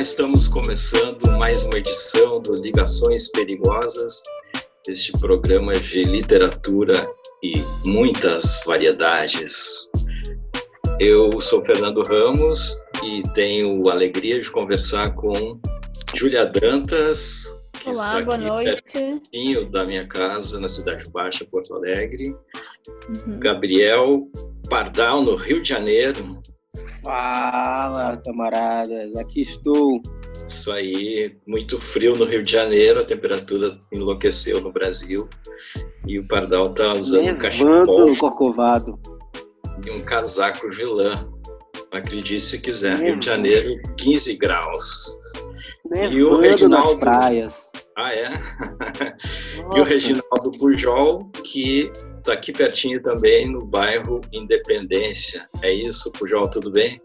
Olá, estamos começando mais uma edição do Ligações Perigosas, este programa de literatura e muitas variedades. Eu sou Fernando Ramos e tenho a alegria de conversar com Júlia Dantas, que Olá, está aqui noite. pertinho da minha casa, na Cidade Baixa, Porto Alegre. Uhum. Gabriel Pardal, no Rio de Janeiro. Fala, camaradas, aqui estou. Isso aí, muito frio no Rio de Janeiro, a temperatura enlouqueceu no Brasil e o Pardal tá usando Levando um cachecol no corcovado. e um casaco de lã. Acredite se quiser, Rio de Janeiro, 15 graus. Nevando e o Reginaldo... nas praias. Ah, é? e o Reginaldo Pujol, que Estou aqui pertinho também, no bairro Independência. É isso, Pujol, tudo bem?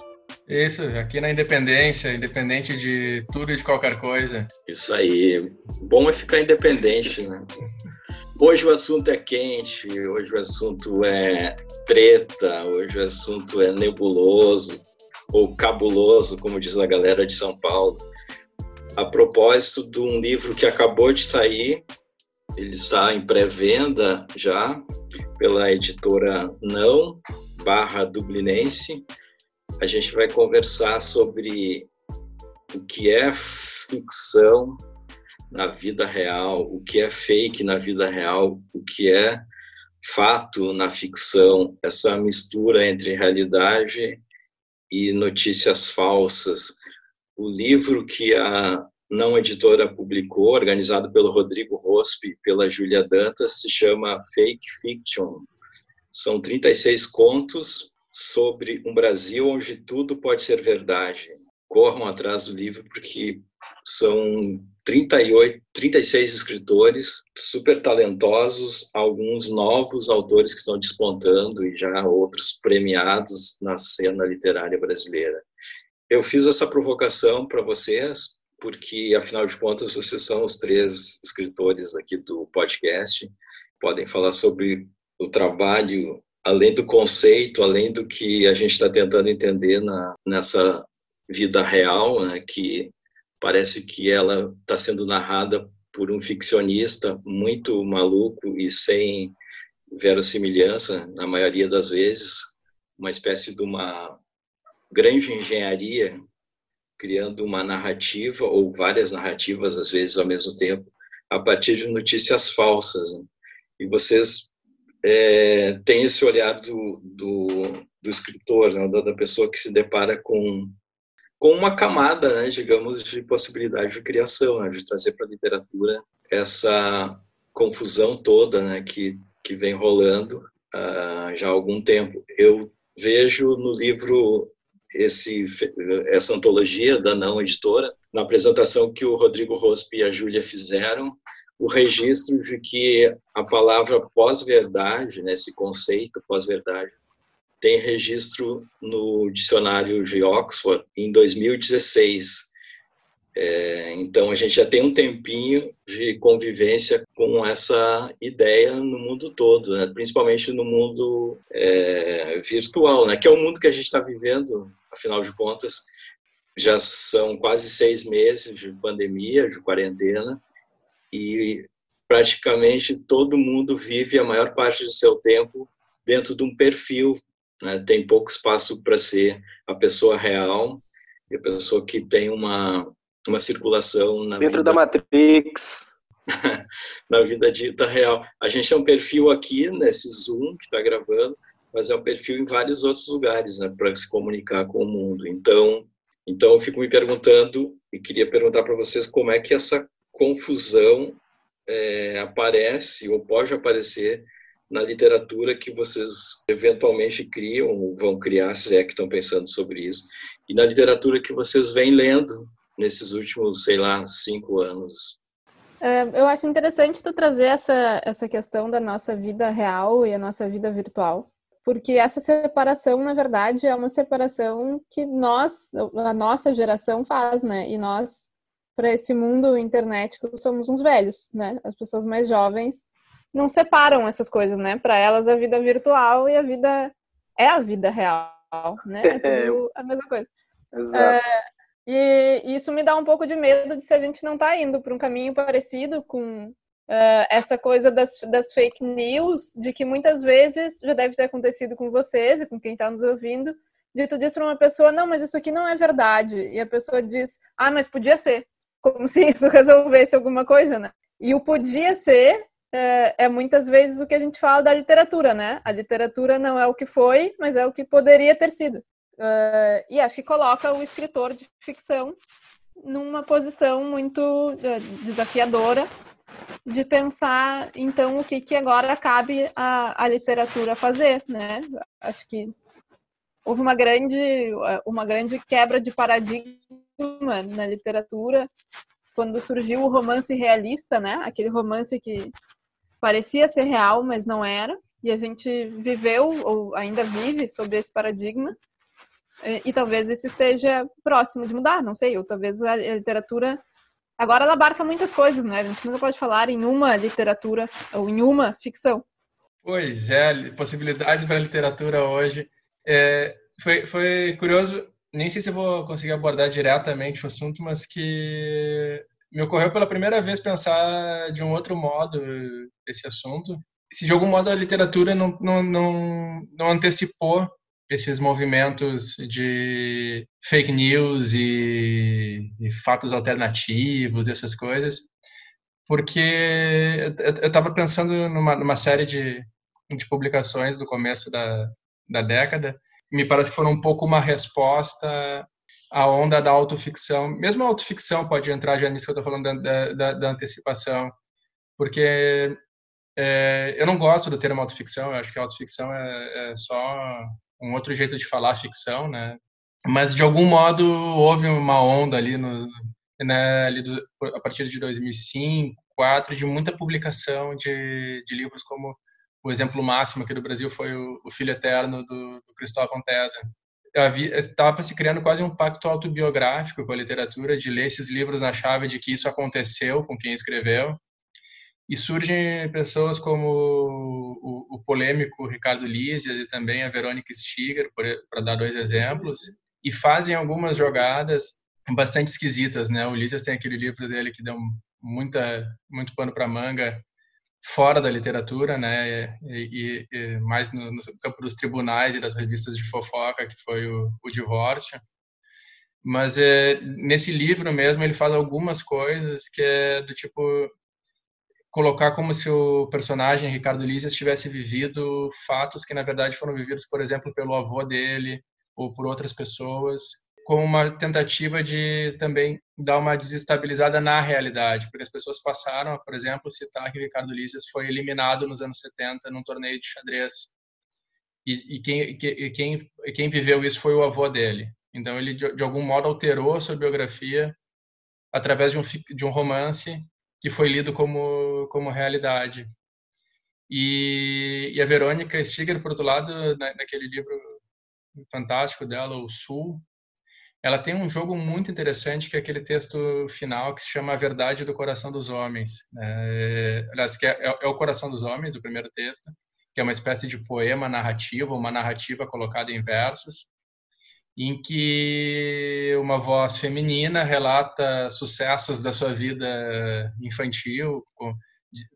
Isso, aqui na Independência, independente de tudo e de qualquer coisa. Isso aí. Bom é ficar independente, né? Hoje o assunto é quente, hoje o assunto é treta, hoje o assunto é nebuloso, ou cabuloso, como diz a galera de São Paulo. A propósito de um livro que acabou de sair, ele está em pré-venda já, pela editora Não, barra Dublinense. A gente vai conversar sobre o que é ficção na vida real, o que é fake na vida real, o que é fato na ficção, essa mistura entre realidade e notícias falsas. O livro que a não editora publicou, organizado pelo Rodrigo Rospi e pela Júlia Dantas, se chama Fake Fiction. São 36 contos sobre um Brasil onde tudo pode ser verdade. Corram atrás do livro porque são 38, 36 escritores super talentosos, alguns novos autores que estão despontando e já outros premiados na cena literária brasileira. Eu fiz essa provocação para vocês porque, afinal de contas, vocês são os três escritores aqui do podcast, podem falar sobre o trabalho, além do conceito, além do que a gente está tentando entender na, nessa vida real, né, que parece que ela está sendo narrada por um ficcionista muito maluco e sem verossimilhança, na maioria das vezes, uma espécie de uma grande engenharia criando uma narrativa ou várias narrativas às vezes ao mesmo tempo a partir de notícias falsas né? e vocês é, têm esse olhar do, do, do escritor né? da, da, pessoa que se depara com com uma camada né? digamos de possibilidade de criação né? de trazer para a literatura essa confusão toda né? que que vem rolando uh, já há algum tempo eu vejo no livro esse, essa antologia da Não Editora, na apresentação que o Rodrigo Rospi e a Júlia fizeram, o registro de que a palavra pós-verdade, né, esse conceito pós-verdade, tem registro no dicionário de Oxford em 2016. É, então, a gente já tem um tempinho de convivência com essa ideia no mundo todo, né? principalmente no mundo é, virtual, né? que é o mundo que a gente está vivendo, afinal de contas, já são quase seis meses de pandemia, de quarentena, e praticamente todo mundo vive a maior parte do seu tempo dentro de um perfil, né? tem pouco espaço para ser a pessoa real, e a pessoa que tem uma uma circulação na dentro vida, da Matrix na vida dita real. A gente é um perfil aqui nesse Zoom que está gravando, mas é um perfil em vários outros lugares, né, para se comunicar com o mundo. Então, então eu fico me perguntando e queria perguntar para vocês como é que essa confusão é, aparece ou pode aparecer na literatura que vocês eventualmente criam ou vão criar, se é que estão pensando sobre isso, e na literatura que vocês vêm lendo nesses últimos, sei lá, cinco anos? É, eu acho interessante tu trazer essa, essa questão da nossa vida real e a nossa vida virtual, porque essa separação, na verdade, é uma separação que nós, a nossa geração faz, né? E nós, para esse mundo internetico, somos uns velhos, né? As pessoas mais jovens não separam essas coisas, né? Para elas, a vida virtual e a vida é a vida real, né? É tudo a mesma coisa. Exato. É, E isso me dá um pouco de medo de se a gente não está indo para um caminho parecido com uh, essa coisa das, das fake news, de que muitas vezes já deve ter acontecido com vocês e com quem está nos ouvindo, de tu diz para uma pessoa, não, mas isso aqui não é verdade. E a pessoa diz, ah, mas podia ser. Como se isso resolvesse alguma coisa, né? E o podia ser é, é, muitas vezes o que a gente fala da literatura, né? A literatura não é o que foi, mas é o que poderia ter sido. Uh, e acho que coloca o escritor de ficção numa posição muito uh, desafiadora de pensar, então, o que, que agora cabe a, a literatura fazer, né? Acho que houve uma grande, uma grande quebra de paradigma na literatura quando surgiu o romance realista, né? Aquele romance que parecia ser real, mas não era. E a gente viveu, ou ainda vive, sobre esse paradigma. E, e talvez isso esteja próximo de mudar, não sei. Ou talvez a literatura. Agora ela abarca muitas coisas, né? A gente nunca pode falar em uma literatura ou em uma ficção. Pois é, possibilidades para a literatura hoje. É, foi, foi curioso, nem sei se eu vou conseguir abordar diretamente o assunto, mas que me ocorreu pela primeira vez pensar de um outro modo esse assunto. Se de algum modo a literatura não, não, não, não antecipou esses movimentos de fake news e, e fatos alternativos, essas coisas, porque eu estava pensando numa, numa série de, de publicações do começo da, da década, me parece que foram um pouco uma resposta a onda da autoficção. Mesmo a autoficção pode entrar já nisso que eu estou falando da, da, da, antecipação, porque é, eu não gosto do termo autoficção, eu acho que a autoficção é, é só um outro jeito de falar ficção, né? Mas, de algum modo, houve uma onda ali, no, né, ali do, a partir de 2005, 2004, de muita publicação de, de livros como o exemplo máximo aqui do Brasil foi o, o Filho Eterno do, do Cristóvão Tesa, estava se criando quase um pacto autobiográfico com a literatura, de ler esses livros na chave de que isso aconteceu com quem escreveu. E surgem pessoas como o, o, o polêmico Ricardo Lízias e também a Verônica Stiger, para dar dois exemplos, e fazem algumas jogadas bastante esquisitas, né? O Lízias tem aquele livro dele que deu muita muito pano para manga, fora da literatura, né, e, e mais no, no, campo dos tribunais e das revistas de fofoca, que foi o, o divórcio. Mas é, nesse livro mesmo ele faz algumas coisas que é do tipo colocar como se o personagem Ricardo Lízias tivesse vivido fatos que na verdade foram vividos, por exemplo, pelo avô dele ou por outras pessoas como uma tentativa de também dar uma desestabilizada na realidade, porque as pessoas passaram, por exemplo, citar que Ricardo Lízias foi eliminado nos anos 70 num torneio de xadrez. E, e, quem, quem, quem viveu isso foi o avô dele. Então ele, de, de algum modo, alterou a sua biografia através de um, de um romance que foi lido como, como realidade. E, e a Verônica Stiger, por outro lado, na, naquele livro fantástico dela, O Sul, ela tem um jogo muito interessante que é aquele texto final que se chama A Verdade do Coração dos Homens. É, aliás, que é, é, é, o Coração dos Homens, o primeiro texto, que é uma espécie de poema narrativo, uma narrativa colocada em versos, em que uma voz feminina relata sucessos da sua vida infantil, com,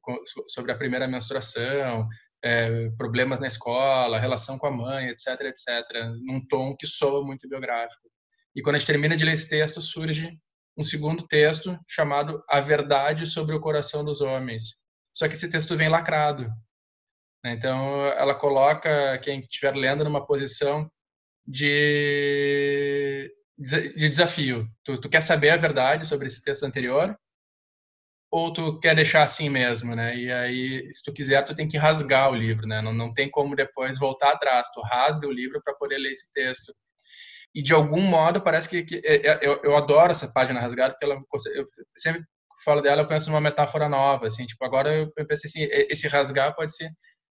com, sobre a primeira menstruação, é, problemas na escola, relação com a mãe, etc, etc, num tom que soa muito biográfico. E quando a gente termina de ler esse texto, surge um segundo texto chamado A Verdade sobre o Coração dos Homens. Só que esse texto vem lacrado. Né? Então, ela coloca quem estiver lendo numa posição de, de desafio. Tu, tu, quer saber a verdade sobre esse texto anterior? Ou tu quer deixar assim mesmo, né? E aí, se tu quiser, tu tem que rasgar o livro, né? Não, não tem como depois voltar atrás. Tu rasga o livro para poder ler esse texto e de algum modo parece que, que é, é, eu, eu, adoro essa página rasgada porque ela eu sempre falo dela eu penso numa metáfora nova assim tipo agora eu pensei assim esse rasgar pode ser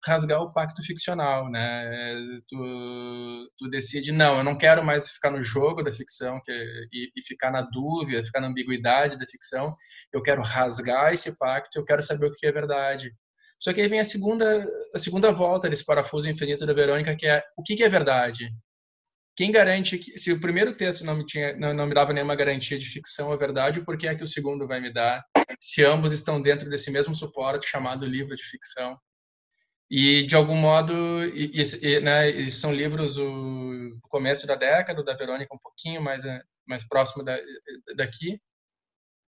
rasgar o pacto ficcional né tu, tu decide não eu não quero mais ficar no jogo da ficção que, e, e ficar na dúvida ficar na ambiguidade da ficção eu quero rasgar esse pacto eu quero saber o que é verdade só que aí vem a segunda a segunda volta desse parafuso infinito da Verônica que é o que, que é verdade quem garante que se o primeiro texto não me tinha não, não me dava nenhuma garantia de ficção ou verdade, por que é que o segundo vai me dar? Se ambos estão dentro desse mesmo suporte chamado livro de ficção. E de algum modo, e, e, né, e são livros do começo da década, da Verônica um pouquinho mais eh, mais próximo da, daqui,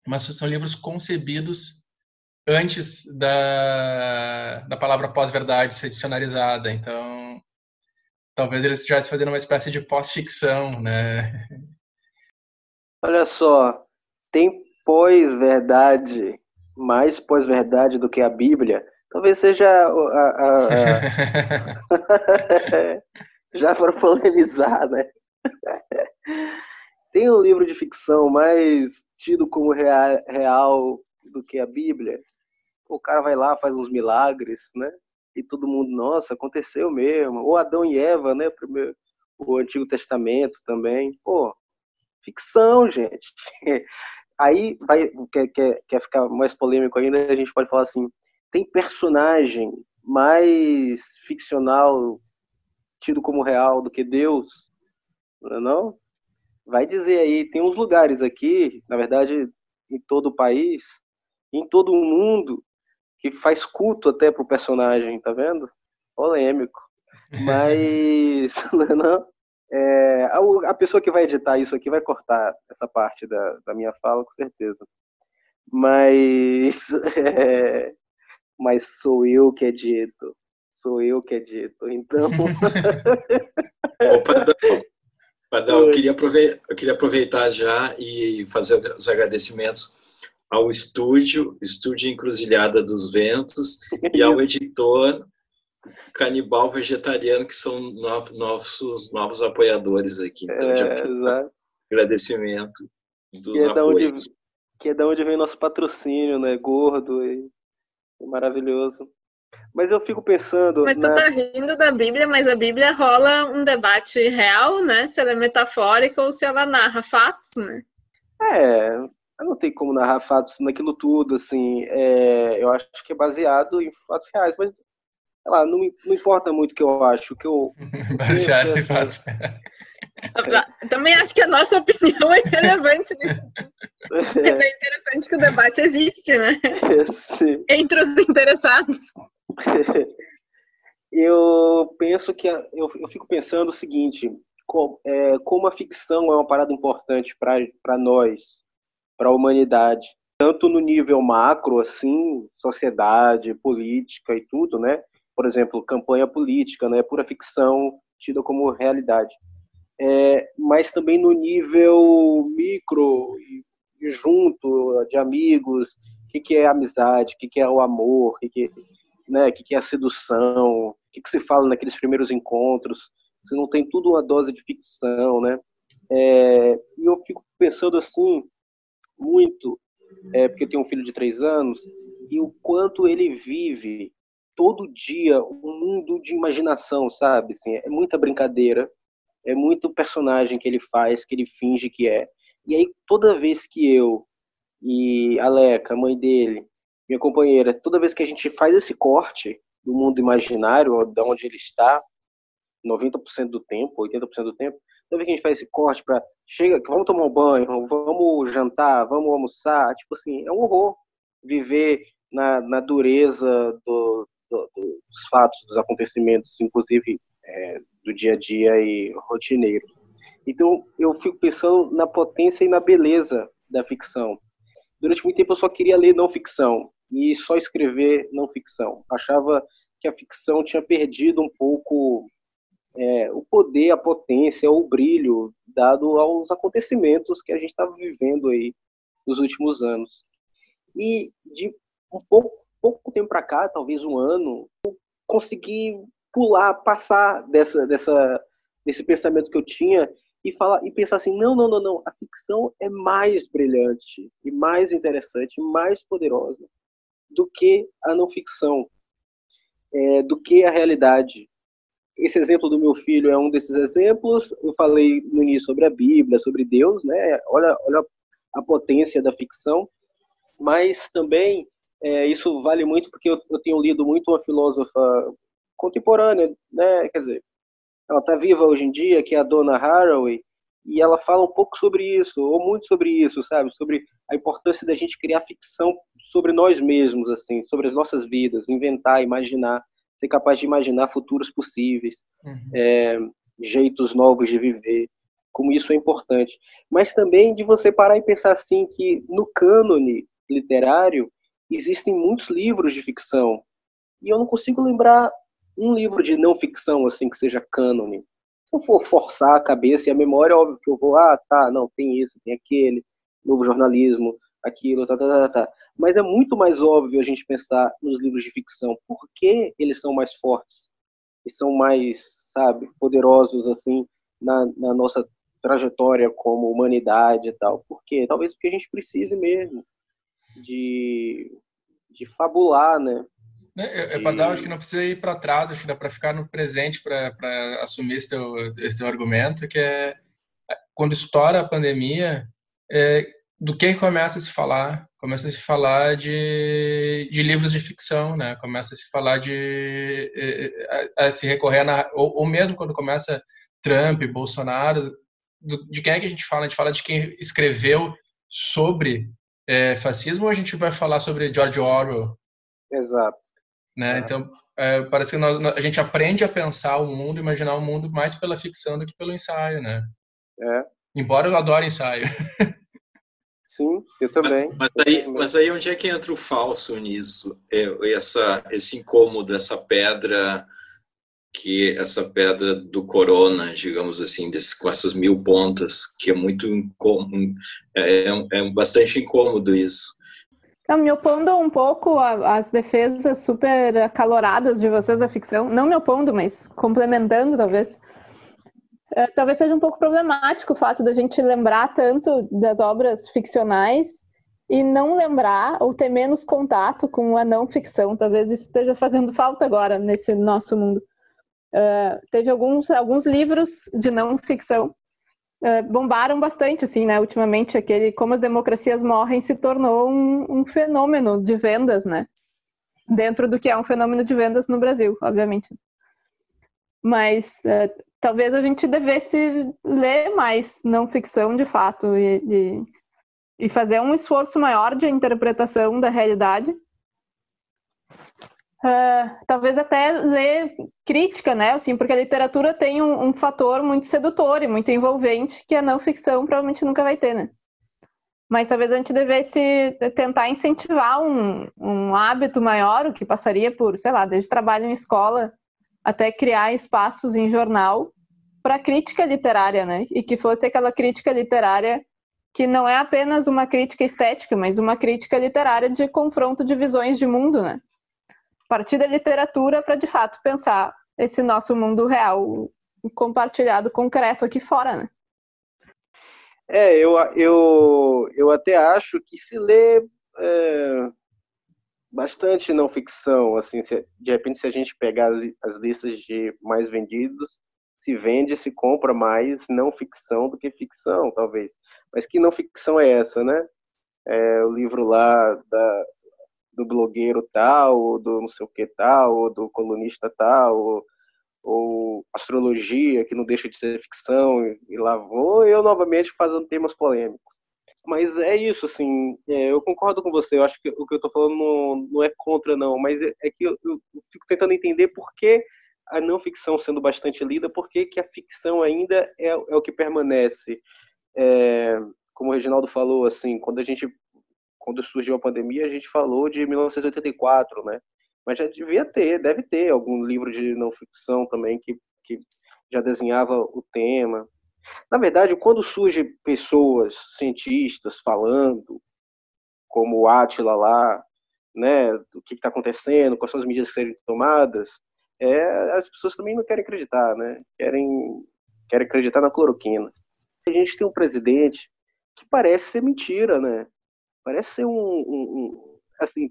mas são livros concebidos antes da, da palavra pós-verdade ser dicionarizada. Então, talvez eles estivessem fazendo uma espécie de pós-ficção, né? Olha só, tem pós-verdade, mais pós-verdade do que a Bíblia. Talvez seja a, a, a... já para polemizar, né? Tem um livro de ficção mais tido como real, real do que a Bíblia? O cara vai lá, faz uns milagres, né? E todo mundo, nossa, aconteceu mesmo. Ou Adão e Eva, né? Primeiro, o Antigo Testamento também. Pô, ficção, gente. Aí vai, quer, quer, quer ficar mais polêmico ainda, a gente pode falar assim: tem personagem mais ficcional tido como real do que Deus? Não é não? vai dizer aí, tem uns lugares aqui, na verdade, em todo o país, em todo o mundo, que faz culto até pro personagem, tá vendo? Polêmico. Mas, não, é, a, a, pessoa que vai editar isso aqui vai cortar essa parte da, da minha fala, com certeza. Mas, é, mas sou eu que edito. Sou eu que edito. Então. Opa, Pardal, eu queria, aproveitar, eu queria aproveitar já e fazer os agradecimentos ao estúdio, Estúdio Encruzilhada dos Ventos, e ao editor Canibal Vegetariano, que são nossos novos apoiadores aqui. Então, é. Agradecimento dos que é apoios. Onde, que é da onde vem nosso patrocínio, né? Gordo e maravilhoso. Mas eu fico pensando. Mas tu na... tá rindo da Bíblia, mas a Bíblia rola um debate real, né? Se ela é metafórica ou se ela narra fatos, né? É, não tem como narrar fatos naquilo tudo, assim. É, eu acho que é baseado em fatos reais, mas sei lá, não, não importa muito o que eu acho. O que eu. baseado em fatos Também acho que a nossa opinião é relevante. Mas é interessante que o debate existe, né? Sim. Entre os interessados. eu penso que eu, eu fico pensando o seguinte: como, é, como a ficção é uma parada importante para nós, para a humanidade, tanto no nível macro, assim, sociedade, política e tudo, né? Por exemplo, campanha política, né? Pura ficção tida como realidade. É, mas também no nível micro junto de amigos, o que, que é amizade, o que, que é o amor, o que, que né? O que, é a sedução? O que, que se fala naqueles primeiros encontros? Você não tem tudo uma dose de ficção, né? É, e eu fico pensando assim muito, é, porque eu tenho um filho de três anos e o quanto ele vive todo dia um mundo de imaginação, sabe? Assim, é muita brincadeira, é muito personagem que ele faz, que ele finge que é. E aí toda vez que eu e a Leca, mãe dele, minha companheira, toda vez que a gente faz esse corte do mundo imaginário, de onde ele está, 90% do tempo, 80% do tempo, toda vez que a gente faz esse corte para chega, vamos tomar um banho, vamos jantar, vamos almoçar, tipo assim, é um horror viver na, na dureza do, do, dos fatos, dos acontecimentos, inclusive é, do dia a dia e rotineiro. Então eu fico pensando na potência e na beleza da ficção. Durante muito tempo eu só queria ler não ficção e só escrever não ficção. Achava que a ficção tinha perdido um pouco é, o poder, a potência, o brilho dado aos acontecimentos que a gente estava vivendo aí nos últimos anos. E de um pouco, pouco tempo para cá, talvez um ano, eu consegui pular, passar dessa, dessa, desse pensamento que eu tinha e falar e pensar assim, não, não, não, não, a ficção é mais brilhante e mais interessante, mais poderosa do que a não ficção, é, do que a realidade. Esse exemplo do meu filho é um desses exemplos. Eu falei no início sobre a Bíblia, sobre Deus, né? Olha, olha a potência da ficção, mas também é, isso vale muito porque eu, eu tenho lido muito uma filósofa contemporânea, né? Quer dizer, ela está viva hoje em dia, que é a Donna Haraway, e ela fala um pouco sobre isso, ou muito sobre isso, sabe? Sobre a importância da gente criar ficção sobre nós mesmos, assim, sobre as nossas vidas, inventar, imaginar, ser capaz de imaginar futuros possíveis, uhum. é, jeitos novos de viver, como isso é importante. Mas também de você parar e pensar assim que no cânone literário existem muitos livros de ficção e eu não consigo lembrar um livro de não ficção assim que seja cânone se eu for forçar a cabeça e a memória, é óbvio que eu vou, ah, tá, não, tem isso, tem aquele, novo jornalismo, aquilo, tá, tá, tá, tá. Mas é muito mais óbvio a gente pensar nos livros de ficção, porque eles são mais fortes e são mais, sabe, poderosos, assim, na, na nossa trajetória como humanidade e tal. Por quê? Talvez porque a gente precise mesmo de, de fabular, né? É, é para dar, acho que não precisa ir para trás, acho que dá para ficar no presente para assumir esse teu, esse teu argumento, que é quando estoura a pandemia, é, do que começa a se falar? Começa a se falar de, de livros de ficção, né? Começa a se falar de a, a se recorrer na ou, ou, mesmo quando começa Trump, Bolsonaro, do, de quem é que a gente fala? A gente fala de quem escreveu sobre é, fascismo ou a gente vai falar sobre George Orwell? Exato. Né? É. Então, é, parece que nós, a gente aprende a pensar o mundo, imaginar o mundo mais pela ficção do que pelo ensaio, né? É. Embora eu adore ensaio. Sim, eu também. Mas, mas, aí, mas aí onde é que entra o falso nisso? É, essa, esse incômodo, essa pedra que essa pedra do corona, digamos assim, desse, com essas mil pontas, que é muito incômodo, é, é, é bastante incômodo isso. Não, me opondo um pouco às defesas super acaloradas de vocês da ficção, não me opondo, mas complementando talvez, é, talvez seja um pouco problemático o fato da gente lembrar tanto das obras ficcionais e não lembrar ou ter menos contato com a não ficção. Talvez isso esteja fazendo falta agora nesse nosso mundo. Uh, teve alguns, alguns livros de não ficção é, bombaram bastante, assim, né? Ultimamente, aquele Como as Democracias Morrem se tornou um, um, fenômeno de vendas, né? Dentro do que é um fenômeno de vendas no Brasil, obviamente. Mas é, talvez a gente devesse ler mais não ficção de fato e, e, e fazer um esforço maior de interpretação da realidade Uh, talvez até ler crítica, né? Assim, porque a literatura tem um, um, fator muito sedutor e muito envolvente que a não ficção provavelmente nunca vai ter, né? Mas talvez a gente devesse tentar incentivar um, um hábito maior, o que passaria por, sei lá, desde trabalho em escola até criar espaços em jornal para crítica literária, né? E que fosse aquela crítica literária que não é apenas uma crítica estética, mas uma crítica literária de confronto de visões de mundo, né? Partir da literatura para de fato pensar esse nosso mundo real compartilhado concreto aqui fora, né? É, eu, eu, eu até acho que se lê é, bastante não ficção, assim, se, de repente se a gente pegar as, as listas de mais vendidos, se vende, se compra mais não ficção do que ficção, talvez. Mas que não ficção é essa, né? É, o livro lá da do blogueiro tal, ou do não sei o que tal, ou do colunista tal, ou, ou astrologia, que não deixa de ser ficção, e lá vou eu novamente fazendo temas polêmicos. Mas é isso, assim, é, eu concordo com você, eu acho que o que eu estou falando não, não, é contra, não, mas é, é que eu, eu, fico tentando entender por que a não ficção sendo bastante lida, por que, que a ficção ainda é, é o que permanece. É, como o Reginaldo falou, assim, quando a gente quando surgiu a pandemia, a gente falou de 1984, né? Mas já devia ter, deve ter algum livro de não ficção também que, que já desenhava o tema. Na verdade, quando surgem pessoas, cientistas, falando, como o Atila lá, né, o que está acontecendo, quais são as medidas que serem tomadas, é, as pessoas também não querem acreditar, né? Querem, querem acreditar na cloroquina. A gente tem um presidente que parece ser mentira, né? Parece ser um, um, um assim,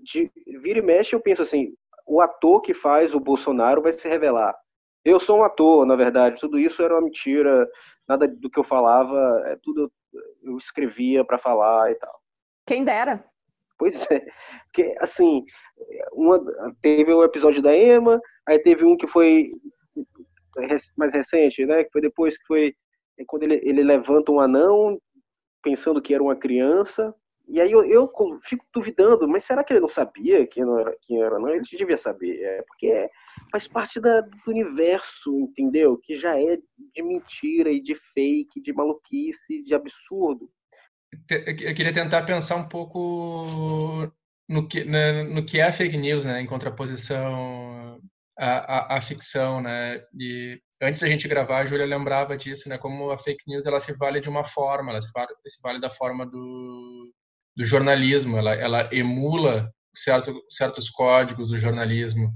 de vira e mexe eu penso assim, o ator que faz o Bolsonaro vai se revelar. Eu sou um ator, na verdade, tudo isso era uma mentira, nada do que eu falava, é tudo eu escrevia para falar e tal. Quem dera. Pois é, porque assim, uma, teve o episódio da Emma, aí teve um que foi mais recente, né? Que foi depois que foi é quando ele, ele levanta um anão pensando que era uma criança. E aí eu, eu fico duvidando, mas será que ele não sabia quem, era, quem era? Não, ele devia saber, é, porque faz parte da, do universo, entendeu? Que já é de mentira e de fake, de maluquice, de absurdo. Eu queria tentar pensar um pouco no que, né, no que é fake news, né, em contraposição à, à, à ficção, né, e antes da gente gravar, a Júlia lembrava disso, né? Como a fake news ela se vale de uma forma, ela se vale, se vale da forma do, do jornalismo, ela, ela emula certo, certos códigos do jornalismo.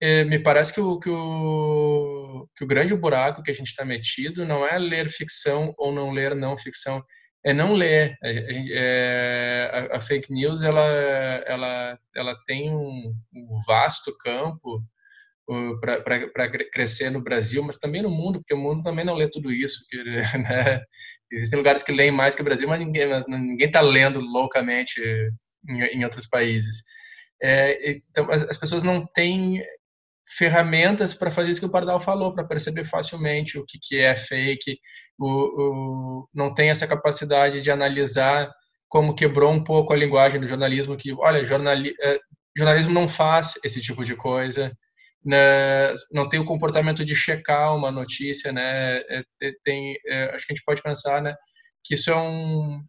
E me parece que o, que, o, que o grande buraco que a gente está metido não é ler ficção ou não ler não ficção, é não ler. É, é, a, a, fake news ela, ela, ela tem um, um vasto campo para crescer no Brasil, mas também no mundo, porque o mundo também não lê tudo isso. Porque, né? Existem lugares que leem mais que o Brasil, mas ninguém está lendo loucamente em, em outros países. É, então, as, as, pessoas não têm ferramentas para fazer isso que o Pardal falou, para perceber facilmente o que, que é fake, o, o, não tem essa capacidade de analisar como quebrou um pouco a linguagem do jornalismo, que, olha, jornali, é, jornalismo não faz esse tipo de coisa, né, não tem o comportamento de checar uma notícia, né? É, tem, é, acho que a gente pode pensar, né, que isso é um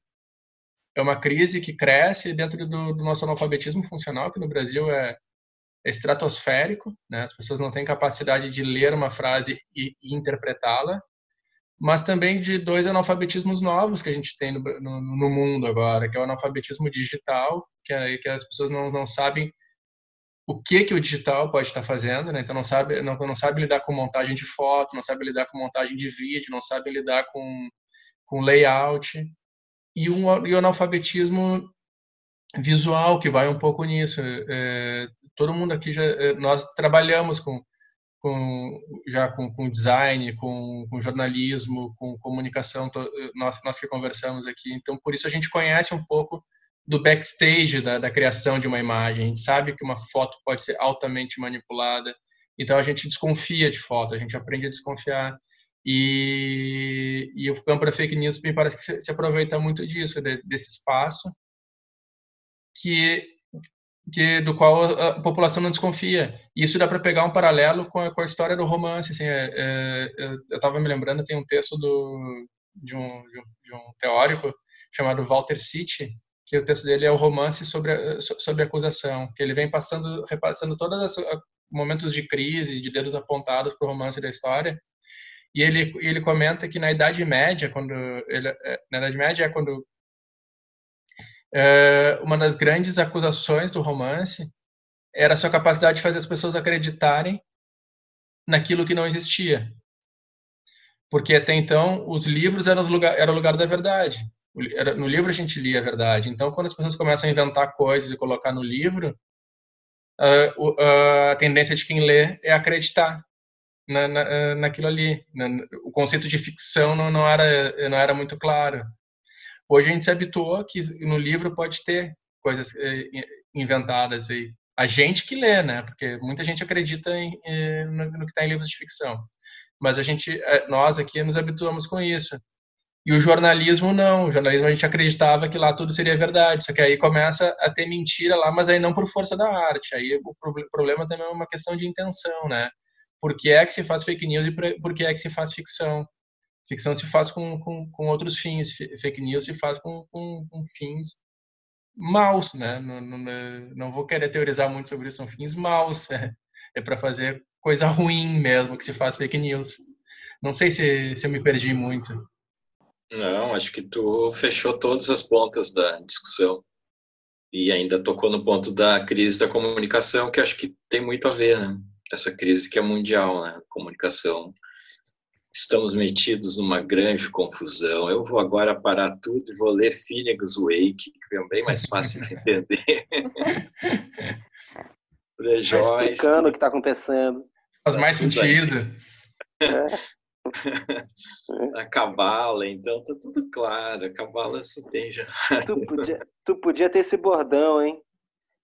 é uma crise que cresce dentro do, do nosso analfabetismo funcional, que no Brasil é, é estratosférico, né? As pessoas não têm capacidade de ler uma frase e, e interpretá-la, mas também de dois analfabetismos novos que a gente tem no, no, no, mundo agora, que é o analfabetismo digital, que, é, que as pessoas não, não sabem o que que o digital pode estar fazendo, né? Então não sabe, não, não sabe lidar com montagem de foto, não sabe lidar com montagem de vídeo, não sabe lidar com, com layout e um e o analfabetismo visual que vai um pouco nisso. É, todo mundo aqui já é, nós trabalhamos com, com já com, com design, com, com, jornalismo, com comunicação, to, nós nós que conversamos aqui. Então por isso a gente conhece um pouco do backstage da, da, criação de uma imagem. A gente sabe que uma foto pode ser altamente manipulada, então a gente desconfia de foto, a gente aprende a desconfiar. E, e o campo da fake news me parece que se, se aproveita muito disso, de, desse espaço que, que do qual a população não desconfia. E isso dá para pegar um paralelo com a, com a, história do romance. Assim, é, é, eu estava me lembrando, tem um texto do, de, um, de, um, de um teórico chamado Walter City, que o texto dele é o romance sobre a, sobre a acusação, que ele vem passando, repassando todos os momentos de crise, de dedos apontados para o romance da história, e ele, ele comenta que na Idade Média, quando ele, é, na Idade Média é quando é, uma das grandes acusações do romance era a sua capacidade de fazer as pessoas acreditarem naquilo que não existia. Porque até então os livros eram, lugar, era o lugar da verdade no livro a gente lia a verdade. Então, quando as pessoas começam a inventar coisas e colocar no livro, a, tendência de quem lê é acreditar na, na, naquilo ali. O conceito de ficção não, não, era, não era muito claro. Hoje a gente se habituou que no livro pode ter coisas eh, inventadas aí. A gente que lê, né? Porque muita gente acredita em, no, no que está em livros de ficção. Mas a gente, eh, nós aqui nos habituamos com isso. E o jornalismo não. O jornalismo a gente acreditava que lá tudo seria verdade. Só que aí começa a ter mentira lá, mas aí não por força da arte. Aí o problema também é uma questão de intenção, né? Por que é que se faz fake news e por que é que se faz ficção? Ficção se faz com, com, com outros fins. Fake news se faz com, com, com fins maus, né? Não, não, não, vou querer teorizar muito sobre isso. São fins maus. É, é para fazer coisa ruim mesmo que se faz fake news. Não sei se, se eu me perdi muito. Não, acho que tu fechou todas as pontas da discussão e ainda tocou no ponto da crise da comunicação, que acho que tem muito a ver, né? Essa crise que é mundial, né? Comunicação. Estamos metidos numa grande confusão. Eu vou agora parar tudo e vou ler Finnegan's Wake, que é bem mais fácil de entender. ler Joyce. Explicando o que está acontecendo. Faz mais sentido. É. a cabala, então tá tudo claro. A cabala se tem já. Tu podia, tu podia ter esse bordão, hein?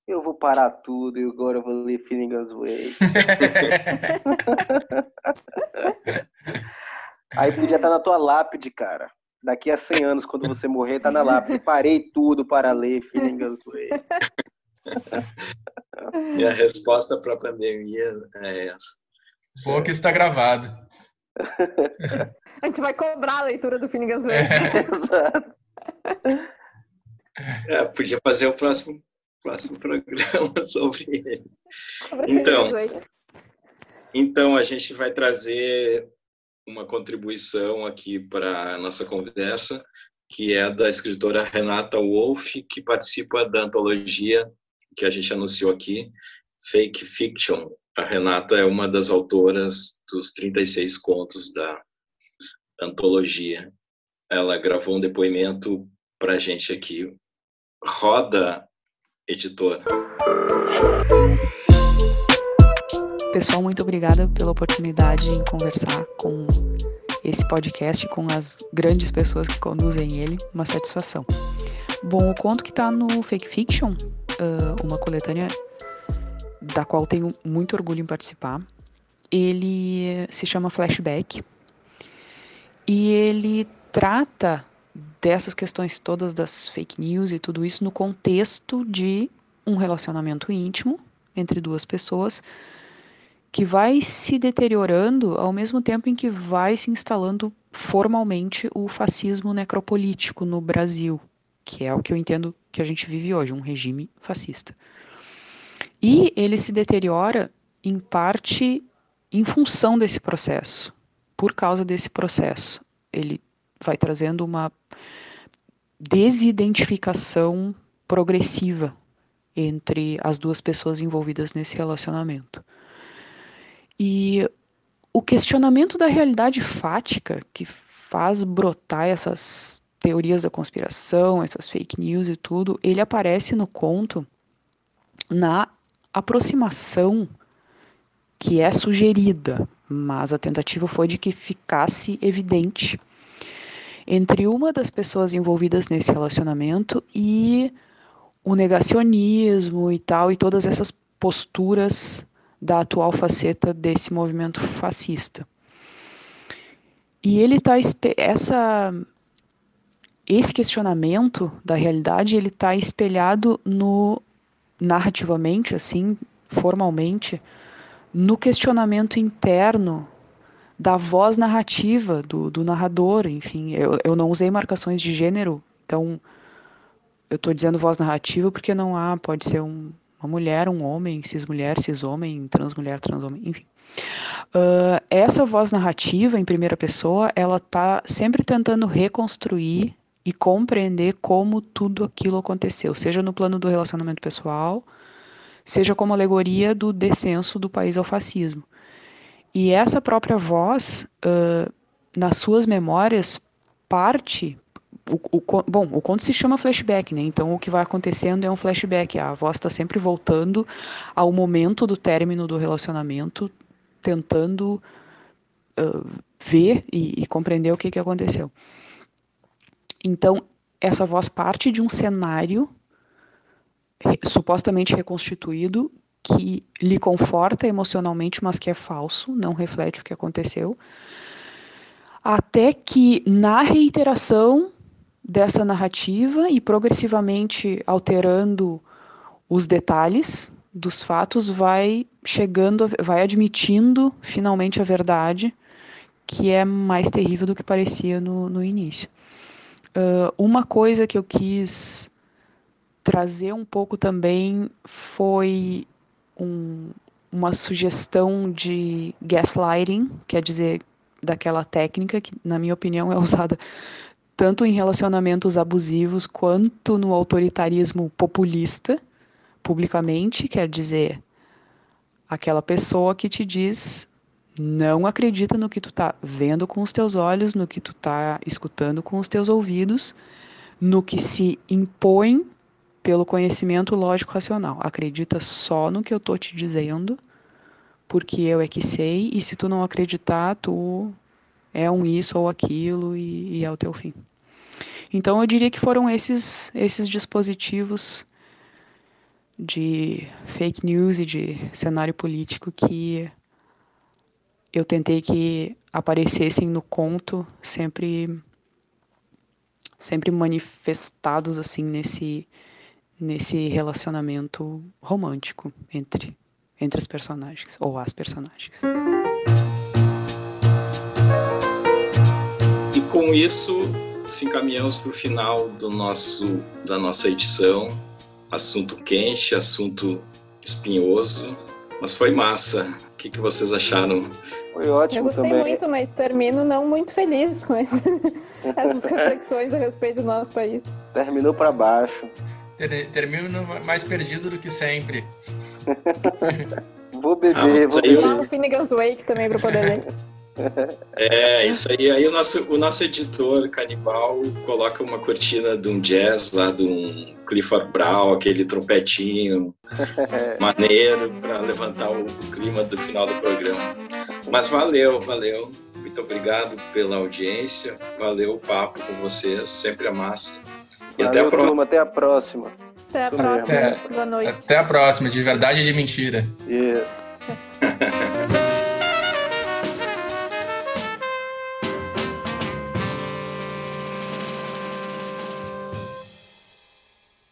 eu vou parar tudo e agora eu vou ler Finnegan's Way. Aí podia estar na tua lápide, cara. Daqui a 100 anos, quando você morrer, tá na lápide. Parei tudo para ler Finnegan's Way. Minha resposta para a pandemia é essa. Boa que está gravado. A gente vai cobrar a leitura do Finnegan's Way. É. Exato. É, podia fazer o próximo, próximo programa sobre ele. Sobre Então. Então, a gente vai trazer uma contribuição aqui para a nossa conversa, que é da escritora Renata Wolff, que participa da antologia que a gente anunciou aqui, Fake Fiction. A Renata é uma das autoras dos 36 contos da antologia. Ela gravou um depoimento para a gente aqui. Roda, editora. Pessoal, muito obrigada pela oportunidade em conversar com esse podcast, com as grandes pessoas que conduzem ele. Uma satisfação. Bom, o conto que está no Fake Fiction, ah, uma coletânea da qual tenho muito orgulho em participar, ele se chama Flashback e ele trata dessas questões todas das fake news e tudo isso no contexto de um relacionamento íntimo entre duas pessoas que vai se deteriorando ao mesmo tempo em que vai se instalando formalmente o fascismo necropolítico no Brasil, que é o que eu entendo que a gente vive hoje, um regime fascista. E ele se deteriora em parte em função desse processo, por causa desse processo. Ele vai trazendo uma desidentificação progressiva entre as duas pessoas envolvidas nesse relacionamento. E o questionamento da realidade fática que faz brotar essas teorias da conspiração, essas fake news e tudo, ele aparece no conto na aproximação que é sugerida, mas a tentativa foi de que ficasse evidente entre uma das pessoas envolvidas nesse relacionamento e o negacionismo e tal, e todas essas posturas da atual faceta desse movimento fascista. E ele está essa esse questionamento da realidade ele está espelhado no narrativamente assim formalmente no questionamento interno da voz narrativa do, do narrador enfim. Eu, eu não usei marcações de gênero então eu estou dizendo voz narrativa porque não há pode ser um, uma mulher um homem cis mulher cis homem trans mulher trans homem enfim. Uh, essa voz narrativa em primeira pessoa ela está sempre tentando reconstruir e compreender como tudo aquilo aconteceu, seja no plano do relacionamento pessoal, seja como alegoria do descenso do país ao fascismo. E essa própria voz, uh, nas suas memórias, parte. O, o, bom, o conto se chama flashback, né? Então o que vai acontecendo é um flashback. A voz está sempre voltando ao momento do término do relacionamento, tentando uh, ver e, e compreender o que, que aconteceu. Então, essa voz parte de um cenário supostamente reconstituído que lhe conforta emocionalmente, mas que é falso, não reflete o que aconteceu, até que na reiteração dessa narrativa e progressivamente alterando os detalhes dos fatos, vai chegando, vai admitindo finalmente a verdade, que é mais terrível do que parecia no, no início. Uh, uma coisa que eu quis trazer um pouco também foi um, uma sugestão de gaslighting, quer dizer, daquela técnica que, na minha opinião, é usada tanto em relacionamentos abusivos quanto no autoritarismo populista, publicamente, quer dizer, aquela pessoa que te diz não acredita no que tu tá vendo com os teus olhos, no que tu tá escutando com os teus ouvidos, no que se impõe pelo conhecimento lógico racional. Acredita só no que eu tô te dizendo, porque eu é que sei, e se tu não acreditar, tu é um isso ou aquilo e, e é o teu fim. Então eu diria que foram esses esses dispositivos de fake news e de cenário político que eu tentei que aparecessem no conto sempre sempre manifestados assim nesse nesse relacionamento romântico entre entre os personagens ou as personagens. E com isso, se encaminhamos para o final do nosso da nossa edição. Assunto quente, assunto espinhoso, mas foi massa. O que, que vocês acharam? Foi ótimo Eu gostei também. muito, mas termino não muito feliz com esse, essas reflexões a respeito do nosso país. Terminou para baixo. Ter- Termino mais perdido do que sempre. Vou Ah, beber, mas vou aí eu- Lá beber. no Finnegan's Wake também para poder ler. É, isso aí. Aí o nosso, o nosso editor canibal coloca uma cortina de um jazz lá, de um Clifford Brown, aquele trompetinho maneiro para levantar o clima do final do programa. Mas valeu, valeu. Muito obrigado pela audiência. Valeu o papo com vocês, sempre a massa. E até a Valeu, próxima. turma, até a próxima. Até a próxima. mesmo. Boa noite. Até a próxima, de verdade e de mentira. Isso.